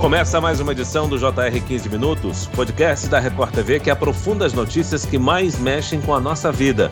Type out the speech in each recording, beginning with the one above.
Começa mais uma edição do JR 15 Minutos, podcast da Record TV que aprofunda as notícias que mais mexem com a nossa vida.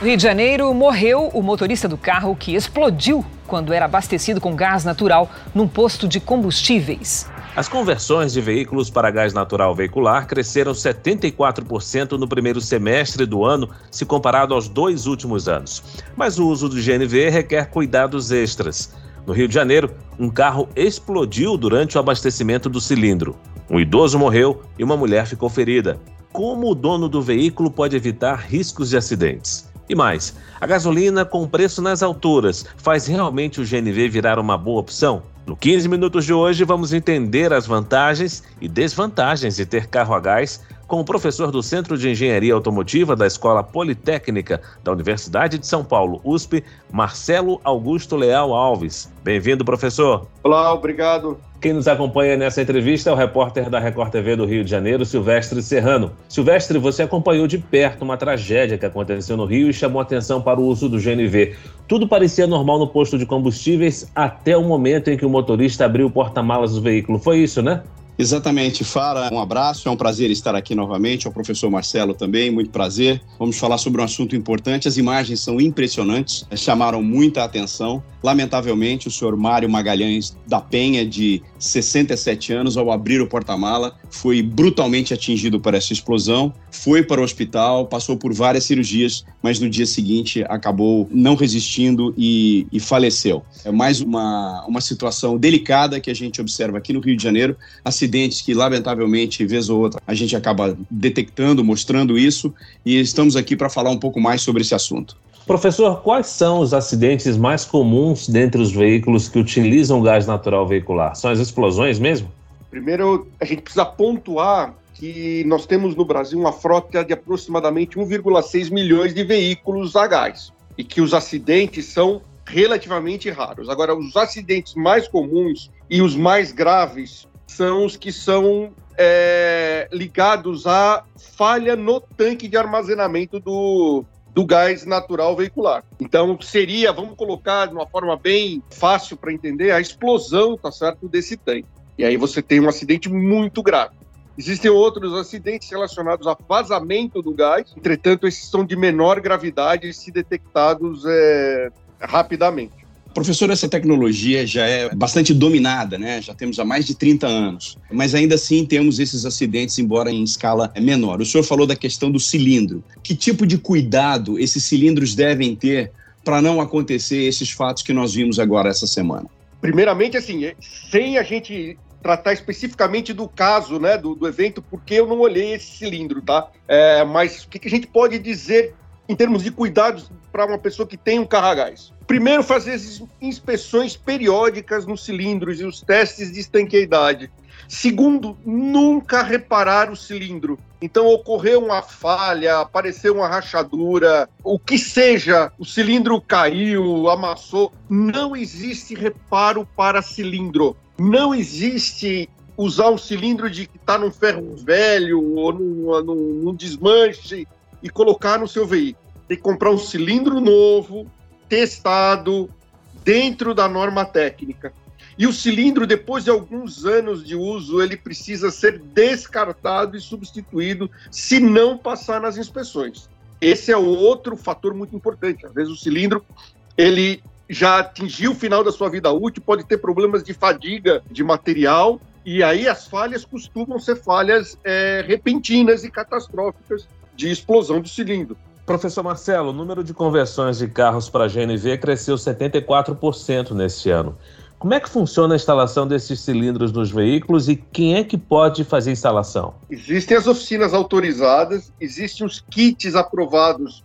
No Rio de Janeiro, morreu o motorista do carro que explodiu quando era abastecido com gás natural num posto de combustíveis. As conversões de veículos para gás natural veicular cresceram 74% no primeiro semestre do ano, se comparado aos dois últimos anos. Mas o uso do GNV requer cuidados extras. No Rio de Janeiro, um carro explodiu durante o abastecimento do cilindro. Um idoso morreu e uma mulher ficou ferida. Como o dono do veículo pode evitar riscos de acidentes? E mais, a gasolina com preço nas alturas faz realmente o GNV virar uma boa opção? No 15 minutos de hoje, vamos entender as vantagens e desvantagens de ter carro a gás com o professor do Centro de Engenharia Automotiva da Escola Politécnica da Universidade de São Paulo, USP, Marcelo Augusto Leal Alves. Bem-vindo, professor. Olá, obrigado. Quem nos acompanha nessa entrevista é o repórter da Record TV do Rio de Janeiro, Silvestre Serrano. Silvestre, você acompanhou de perto uma tragédia que aconteceu no Rio e chamou atenção para o uso do GNV. Tudo parecia normal no posto de combustíveis até o momento em que o motorista abriu o porta-malas do veículo. Foi isso, né? Exatamente, Fara. Um abraço, é um prazer estar aqui novamente. Ao professor Marcelo também, muito prazer. Vamos falar sobre um assunto importante. As imagens são impressionantes, chamaram muita atenção. Lamentavelmente, o senhor Mário Magalhães da Penha, de 67 anos, ao abrir o porta-mala, foi brutalmente atingido por essa explosão. Foi para o hospital, passou por várias cirurgias, mas no dia seguinte acabou não resistindo e, e faleceu. É mais uma, uma situação delicada que a gente observa aqui no Rio de Janeiro. Acidentes que, lamentavelmente, vez ou outra, a gente acaba detectando, mostrando isso, e estamos aqui para falar um pouco mais sobre esse assunto. Professor, quais são os acidentes mais comuns dentre os veículos que utilizam gás natural veicular? São as explosões mesmo? Primeiro, a gente precisa pontuar que nós temos no Brasil uma frota de aproximadamente 1,6 milhões de veículos a gás e que os acidentes são relativamente raros. Agora, os acidentes mais comuns e os mais graves são os que são é, ligados à falha no tanque de armazenamento do, do gás natural veicular. Então seria, vamos colocar de uma forma bem fácil para entender, a explosão, tá certo, desse tanque. E aí você tem um acidente muito grave. Existem outros acidentes relacionados a vazamento do gás, entretanto, esses são de menor gravidade se detectados é, rapidamente. Professor, essa tecnologia já é bastante dominada, né? Já temos há mais de 30 anos. Mas ainda assim temos esses acidentes, embora em escala menor. O senhor falou da questão do cilindro. Que tipo de cuidado esses cilindros devem ter para não acontecer esses fatos que nós vimos agora essa semana? Primeiramente, assim, sem a gente tratar especificamente do caso, né, do, do evento, porque eu não olhei esse cilindro, tá? É, mas o que, que a gente pode dizer em termos de cuidados para uma pessoa que tem um carro a gás? Primeiro, fazer as inspeções periódicas nos cilindros e os testes de estanqueidade. Segundo, nunca reparar o cilindro. Então, ocorreu uma falha, apareceu uma rachadura, o que seja, o cilindro caiu, amassou, não existe reparo para cilindro. Não existe usar um cilindro de que está num ferro velho ou num, num, num desmanche e colocar no seu veículo. Tem que comprar um cilindro novo, testado dentro da norma técnica. E o cilindro, depois de alguns anos de uso, ele precisa ser descartado e substituído se não passar nas inspeções. Esse é outro fator muito importante. Às vezes o cilindro ele já atingiu o final da sua vida útil, pode ter problemas de fadiga de material, e aí as falhas costumam ser falhas é, repentinas e catastróficas de explosão do cilindro. Professor Marcelo, o número de conversões de carros para GNV cresceu 74% neste ano. Como é que funciona a instalação desses cilindros nos veículos e quem é que pode fazer a instalação? Existem as oficinas autorizadas, existem os kits aprovados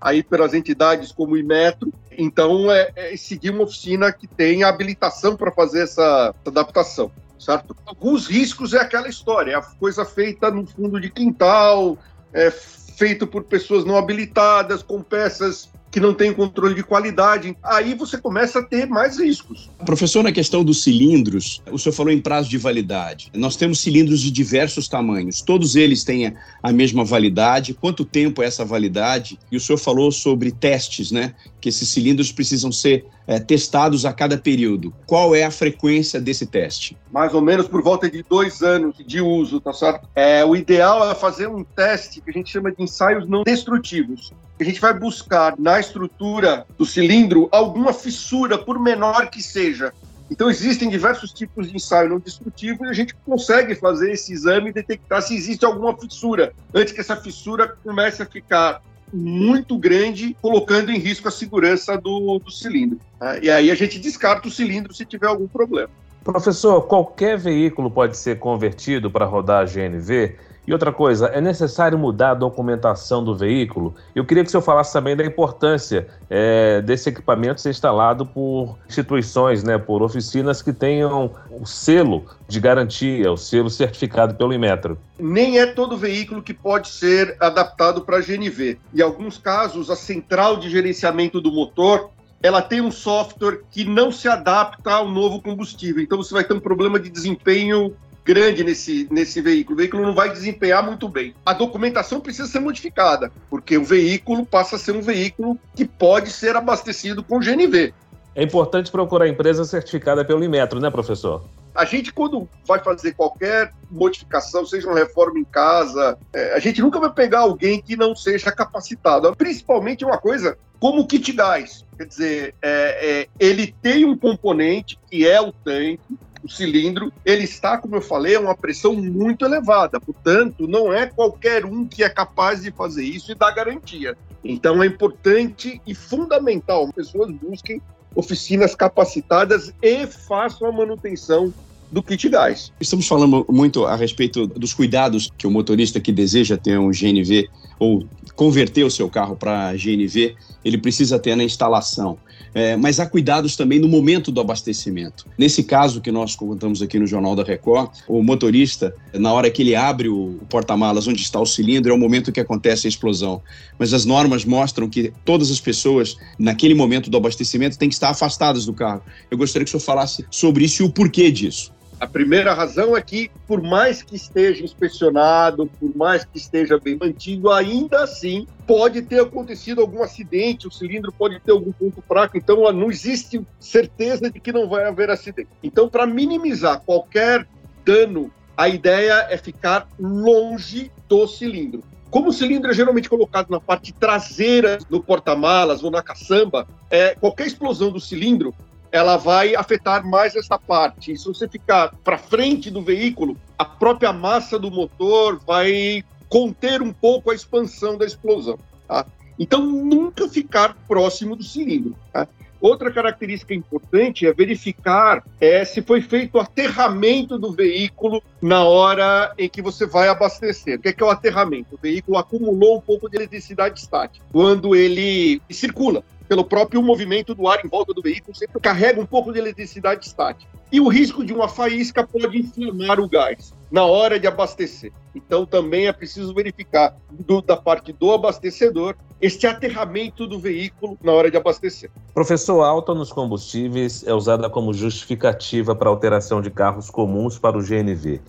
aí pelas entidades como o Imetro. Então, é, é seguir uma oficina que tem habilitação para fazer essa adaptação, certo? Alguns riscos é aquela história, é a coisa feita no fundo de quintal, é feito por pessoas não habilitadas, com peças que não têm controle de qualidade. Aí você começa a ter mais riscos. Professor, na questão dos cilindros, o senhor falou em prazo de validade. Nós temos cilindros de diversos tamanhos. Todos eles têm a mesma validade. Quanto tempo é essa validade? E o senhor falou sobre testes, né? Que esses cilindros precisam ser é, testados a cada período. Qual é a frequência desse teste? Mais ou menos por volta de dois anos de uso, tá certo? É, o ideal é fazer um teste que a gente chama de ensaios não destrutivos. A gente vai buscar na estrutura do cilindro alguma fissura, por menor que seja. Então, existem diversos tipos de ensaio não destrutivo e a gente consegue fazer esse exame e detectar se existe alguma fissura, antes que essa fissura comece a ficar muito grande, colocando em risco a segurança do, do cilindro. Tá? E aí a gente descarta o cilindro se tiver algum problema. Professor, qualquer veículo pode ser convertido para rodar a GNV? E outra coisa, é necessário mudar a documentação do veículo? Eu queria que o senhor falasse também da importância é, desse equipamento ser instalado por instituições, né, por oficinas que tenham o selo de garantia, o selo certificado pelo Inmetro. Nem é todo veículo que pode ser adaptado para GNV. Em alguns casos, a central de gerenciamento do motor ela tem um software que não se adapta ao novo combustível. Então você vai ter um problema de desempenho grande nesse, nesse veículo. O veículo não vai desempenhar muito bem. A documentação precisa ser modificada, porque o veículo passa a ser um veículo que pode ser abastecido com GNV. É importante procurar a empresa certificada pelo Inmetro, né, professor? A gente, quando vai fazer qualquer modificação, seja uma reforma em casa, é, a gente nunca vai pegar alguém que não seja capacitado. Principalmente uma coisa como o kit gás. Quer dizer, é, é, ele tem um componente que é o tanque, o cilindro, ele está, como eu falei, a uma pressão muito elevada. Portanto, não é qualquer um que é capaz de fazer isso e dar garantia. Então, é importante e fundamental que pessoas busquem oficinas capacitadas e façam a manutenção do kit gás. Estamos falando muito a respeito dos cuidados que o motorista que deseja ter um GNV ou converter o seu carro para GNV, ele precisa ter na instalação. É, mas há cuidados também no momento do abastecimento. Nesse caso que nós contamos aqui no Jornal da Record, o motorista, na hora que ele abre o, porta-malas onde está o cilindro, é o momento que acontece a explosão. Mas as normas mostram que todas as pessoas, naquele momento do abastecimento, têm que estar afastadas do carro. Eu gostaria que o senhor falasse sobre isso e o porquê disso. A primeira razão é que, por mais que esteja inspecionado, por mais que esteja bem mantido, ainda assim pode ter acontecido algum acidente, o cilindro pode ter algum ponto fraco, então não existe certeza de que não vai haver acidente. Então, para minimizar qualquer dano, a ideia é ficar longe do cilindro. Como o cilindro é geralmente colocado na parte traseira do porta-malas ou na caçamba, é, qualquer explosão do cilindro ela vai afetar mais essa parte. E se você ficar para frente do veículo, a própria massa do motor vai conter um pouco a expansão da explosão. Tá? Então, nunca ficar próximo do cilindro. Tá? Outra característica importante é verificar é, se foi feito o aterramento do veículo na hora em que você vai abastecer. O que é, que é o aterramento? O veículo acumulou um pouco de eletricidade estática quando ele circula pelo próprio movimento do ar em volta do veículo, sempre carrega um pouco de eletricidade estática. E o risco de uma faísca pode inflamar o gás na hora de abastecer. Então também é preciso verificar do, da parte do abastecedor este aterramento do veículo na hora de abastecer. Professor, alta nos combustíveis é usada como justificativa para alteração de carros comuns para o GNV.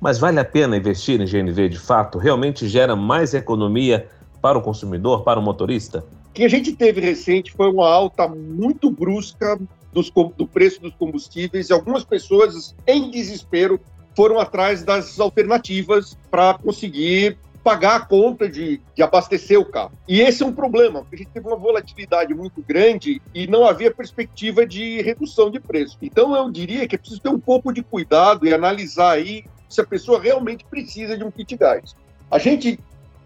Mas vale a pena investir em GNV de fato? Realmente gera mais economia para o consumidor, para o motorista? Que a gente teve recente foi uma alta muito brusca dos, do preço dos combustíveis e algumas pessoas, em desespero, foram atrás das alternativas para conseguir pagar a conta de, de, abastecer o carro. E esse é um problema, porque a gente teve uma volatilidade muito grande e não havia perspectiva de redução de preço. Então eu diria que é preciso ter um pouco de cuidado e analisar aí se a pessoa realmente precisa de um kit gás. A gente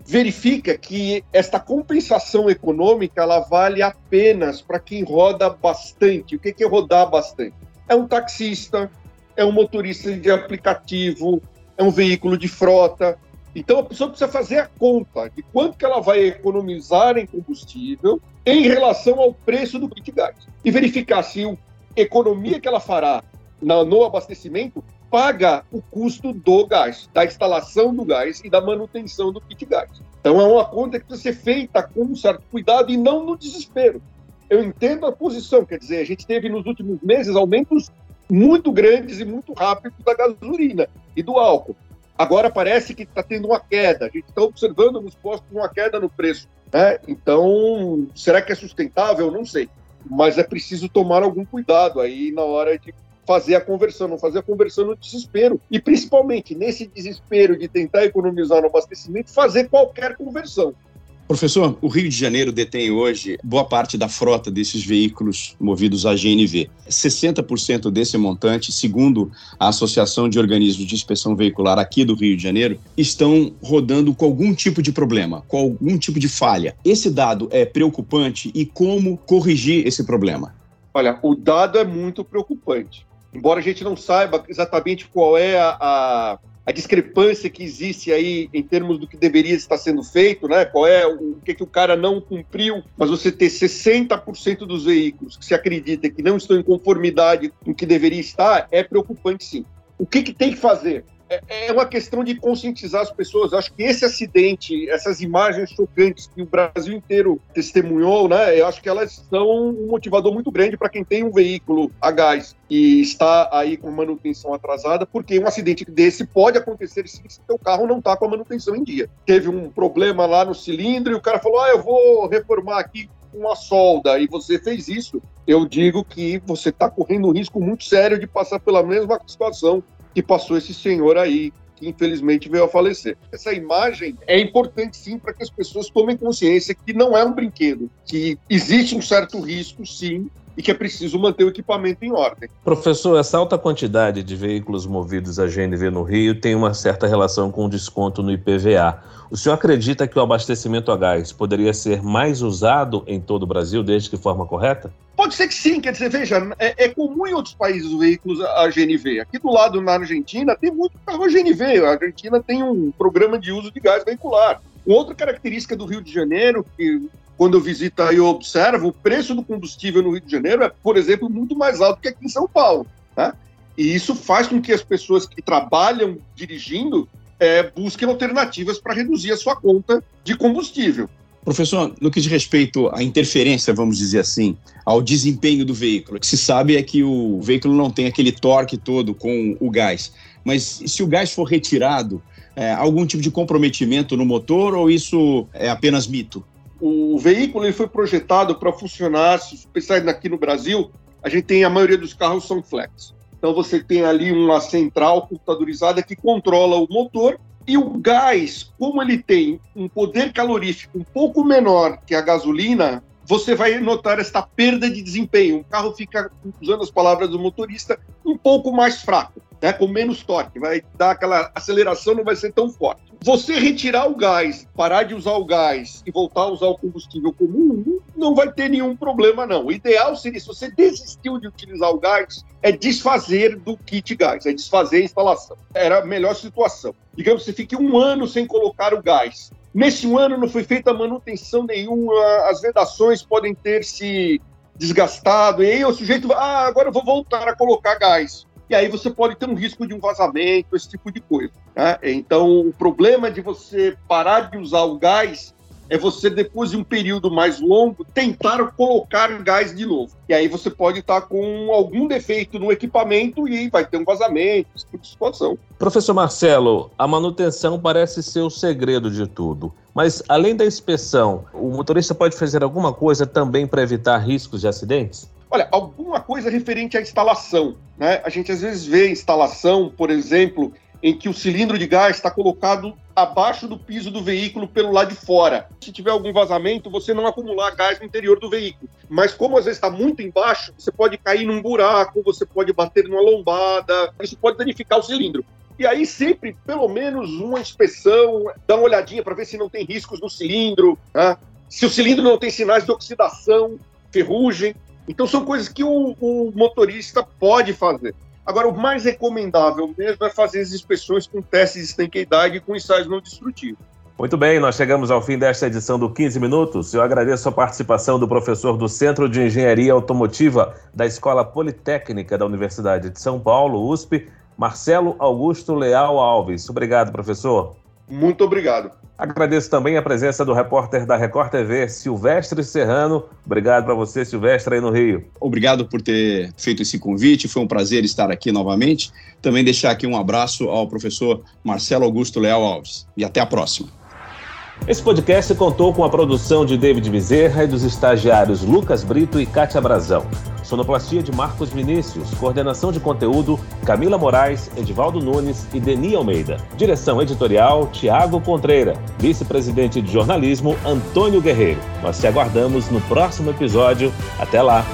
verifica que esta compensação econômica ela vale apenas para quem roda bastante. O que é rodar bastante? É um taxista, é um motorista de aplicativo, é um veículo de frota. Então a pessoa precisa fazer a conta de quanto que ela vai economizar em combustível em relação ao preço do kit gás e verificar se a economia que ela fará no abastecimento paga o custo do gás, da instalação do gás e da manutenção do kit gás. Então é uma conta que precisa ser feita com um certo cuidado e não no desespero. Eu entendo a posição, quer dizer, a gente teve nos últimos meses aumentos muito grandes e muito rápidos da gasolina e do álcool. Agora parece que está tendo uma queda. A gente está observando nos postos uma queda no preço. Né? Então, será que é sustentável? Não sei. mas é preciso tomar algum cuidado aí na hora de fazer a conversão, não fazer a conversão no desespero. E principalmente nesse desespero de tentar economizar no abastecimento, fazer qualquer conversão. Professor, o Rio de Janeiro detém hoje boa parte da frota desses veículos movidos a GNV. 60% desse montante, segundo a Associação de Organismos de Inspeção Veicular aqui do Rio de Janeiro, estão rodando com algum tipo de problema, com algum tipo de falha. Esse dado é preocupante e como corrigir esse problema? Olha, o dado é muito preocupante. Embora a gente não saiba exatamente qual é a, a a discrepância que existe aí em termos do que deveria estar sendo feito, né? Qual é o, o que, que o cara não cumpriu, mas você ter 60% dos veículos que se acredita que não estão em conformidade com o que deveria estar, é preocupante sim. O que, que tem que fazer? É, é uma questão de conscientizar as pessoas. Acho que esse acidente, essas imagens chocantes que o Brasil inteiro testemunhou, né? Eu acho que elas são um motivador muito grande para quem tem um veículo a gás e está aí com manutenção atrasada, porque um acidente desse pode acontecer se o carro não está com a manutenção em dia. Teve um problema lá no cilindro e o cara falou: ah, eu vou reformar aqui uma solda e você fez isso, eu digo que você está correndo um risco muito sério de passar pela mesma situação que passou esse senhor aí, que infelizmente veio a falecer. Essa imagem é importante sim para que as pessoas tomem consciência que não é um brinquedo, que existe um certo risco sim e que é preciso manter o equipamento em ordem. Professor, essa alta quantidade de veículos movidos a GNV no Rio tem uma certa relação com o desconto no IPVA. O senhor acredita que o abastecimento a gás poderia ser mais usado em todo o Brasil, desde que forma correta? Pode ser que sim, quer dizer, veja, é, é comum em outros países os veículos a GNV. Aqui do lado, na Argentina, tem muito carro a GNV. A Argentina tem um programa de uso de gás veicular. Outra característica do Rio de Janeiro, que quando eu visito aí eu observo, o preço do combustível no Rio de Janeiro é, por exemplo, muito mais alto que aqui em São Paulo. Né? E isso faz com que as pessoas que trabalham dirigindo é, busquem alternativas para reduzir a sua conta de combustível. Professor, no que diz respeito à interferência, vamos dizer assim, ao desempenho do veículo, o que se sabe é que o veículo não tem aquele torque todo com o gás. Mas se o gás for retirado, é, algum tipo de comprometimento no motor ou isso é apenas mito? o veículo ele foi projetado para funcionar, especialmente aqui no Brasil, a gente tem a maioria dos carros são flex. Então você tem ali uma central computadorizada que controla o motor e o gás, como ele tem um poder calorífico um pouco menor que a gasolina, você vai notar esta perda de desempenho. O carro fica, usando as palavras do motorista, um pouco mais fraco né, com menos torque, vai dar aquela aceleração, não vai ser tão forte. Você retirar o gás, parar de usar o gás e voltar a usar o combustível comum, não vai ter nenhum problema, não. O ideal seria, se você desistiu de utilizar o gás, é desfazer do kit gás, é desfazer a instalação. Era a melhor situação. Digamos, você fique um ano sem colocar o gás. Nesse um ano não foi feita manutenção nenhuma, as vedações podem ter se desgastado, e aí o sujeito, ah, agora eu vou voltar a colocar gás e aí você pode ter um risco de um vazamento, esse tipo de coisa. Né? Então, o problema de você parar de usar o gás é você, depois de um período mais longo, tentar colocar gás de novo. E aí você pode estar com algum defeito no equipamento e vai ter um vazamento, esse tipo de situação. Professor Marcelo, a manutenção parece ser o segredo de tudo. Mas, além da inspeção, o motorista pode fazer alguma coisa também para evitar riscos de acidentes? Olha, alguma coisa referente à instalação. Né? A gente às vezes vê instalação, por exemplo, em que o cilindro de gás está colocado abaixo do piso do veículo pelo lado de fora. Se tiver algum vazamento, você não acumular gás no interior do veículo. Mas como às vezes está muito embaixo, você pode cair num buraco, você pode bater numa lombada, isso pode danificar o cilindro. E aí sempre, pelo menos uma inspeção, dá uma olhadinha para ver se não tem riscos no cilindro, né? se o cilindro não tem sinais de oxidação, ferrugem. Então são coisas que o, o motorista pode fazer. Agora, o mais recomendável mesmo é fazer as inspeções com testes de estanqueidade e com ensaios não destrutivos. Muito bem, nós chegamos ao fim desta edição do 15 Minutos. Eu agradeço a participação do professor do Centro de Engenharia Automotiva da Escola Politécnica da Universidade de São Paulo, USP, Marcelo Augusto Leal Alves. Obrigado, professor. Muito obrigado. Agradeço também a presença do repórter da Record TV, Silvestre Serrano. Obrigado para você, Silvestre, aí no Rio. Obrigado por ter feito esse convite. Foi um prazer estar aqui novamente. Também deixar aqui um abraço ao professor Marcelo Augusto Leal Alves. E até a próxima. Esse podcast contou com a produção de David Bezerra e dos estagiários Lucas Brito e Kátia Brazão. Sonoplastia de Marcos Vinícius, coordenação de conteúdo Camila Moraes, Edivaldo Nunes e Deni Almeida. Direção editorial Tiago Contreira, vice-presidente de jornalismo Antônio Guerreiro. Nós te aguardamos no próximo episódio. Até lá!